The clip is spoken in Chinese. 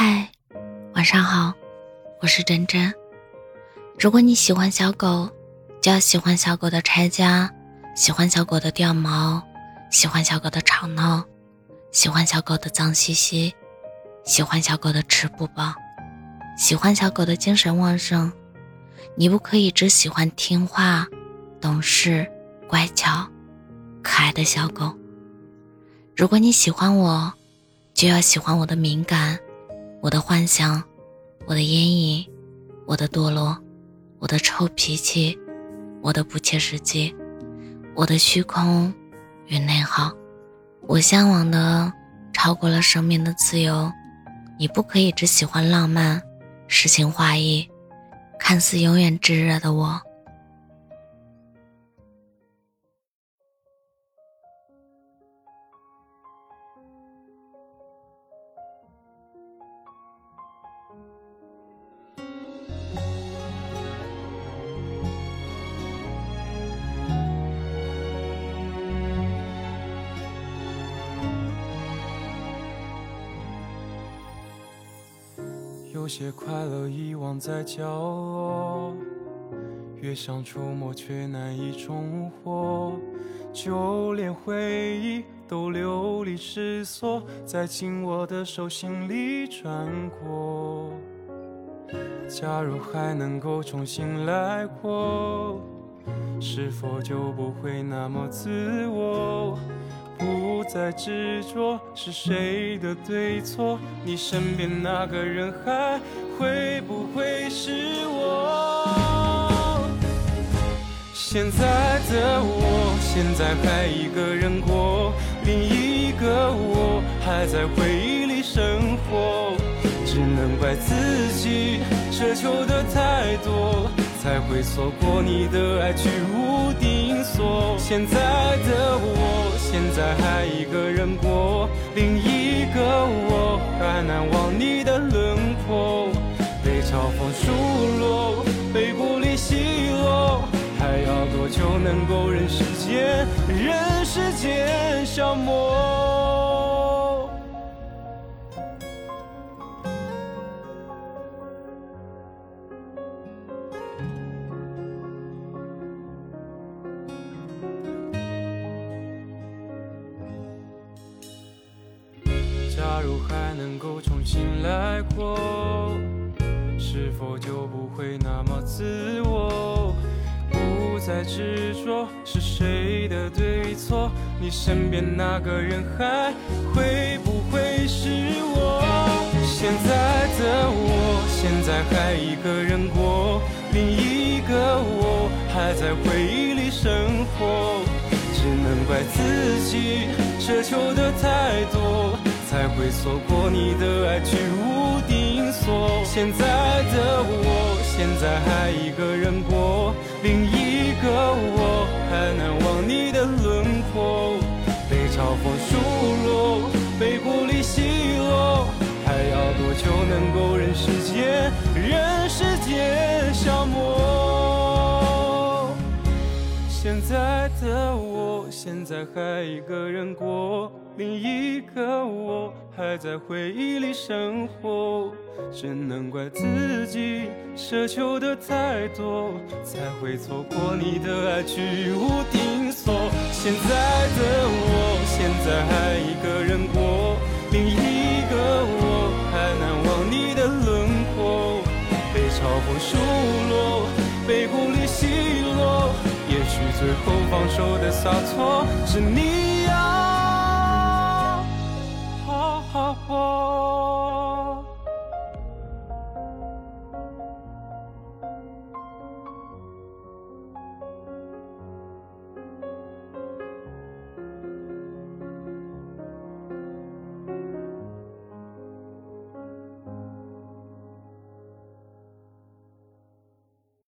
嗨，晚上好，我是真真。如果你喜欢小狗，就要喜欢小狗的拆家，喜欢小狗的掉毛，喜欢小狗的吵闹，喜欢小狗的脏兮兮，喜欢小狗的吃不饱，喜欢小狗的精神旺盛。你不可以只喜欢听话、懂事、乖巧、可爱的小狗。如果你喜欢我，就要喜欢我的敏感。我的幻想，我的阴影，我的堕落，我的臭脾气，我的不切实际，我的虚空与内耗，我向往的超过了生命的自由。你不可以只喜欢浪漫、诗情画意、看似永远炙热的我。有些快乐遗忘在角落，越想触摸却难以重获，就连回忆都流离失所，在紧握的手心里转过。假如还能够重新来过，是否就不会那么自我？不再执着是谁的对错，你身边那个人还会不会是我？现在的我，现在还一个人过，另一个我还在回忆里生活，只能怪自己奢求的太多。才会错过你的爱，居无定所。现在的我，在还一个人过，另一个我还难忘你的轮廓。被嘲讽数落，被孤立奚落，还要多久能够任时间，任时间消磨？假如还能够重新来过，是否就不会那么自我？不再执着是谁的对错？你身边那个人还会不会是我？现在的我，现在还一个人过，另一个我还在回忆里生活，只能怪自己奢求的太多。才会错过你的爱，居无定所。现在的我，现在还一个人过，另一个我还难忘你的轮廓。被嘲讽数落，被孤立奚落，还要多久能够任时间，人世间的我，现在还一个人过。另一个我还在回忆里生活，只能怪自己奢求的太多，才会错过你的爱，居无定所。现在的我，现在还一个人过，另一个我还难忘你的轮廓。被嘲讽数落，最后放手的洒脱是你要。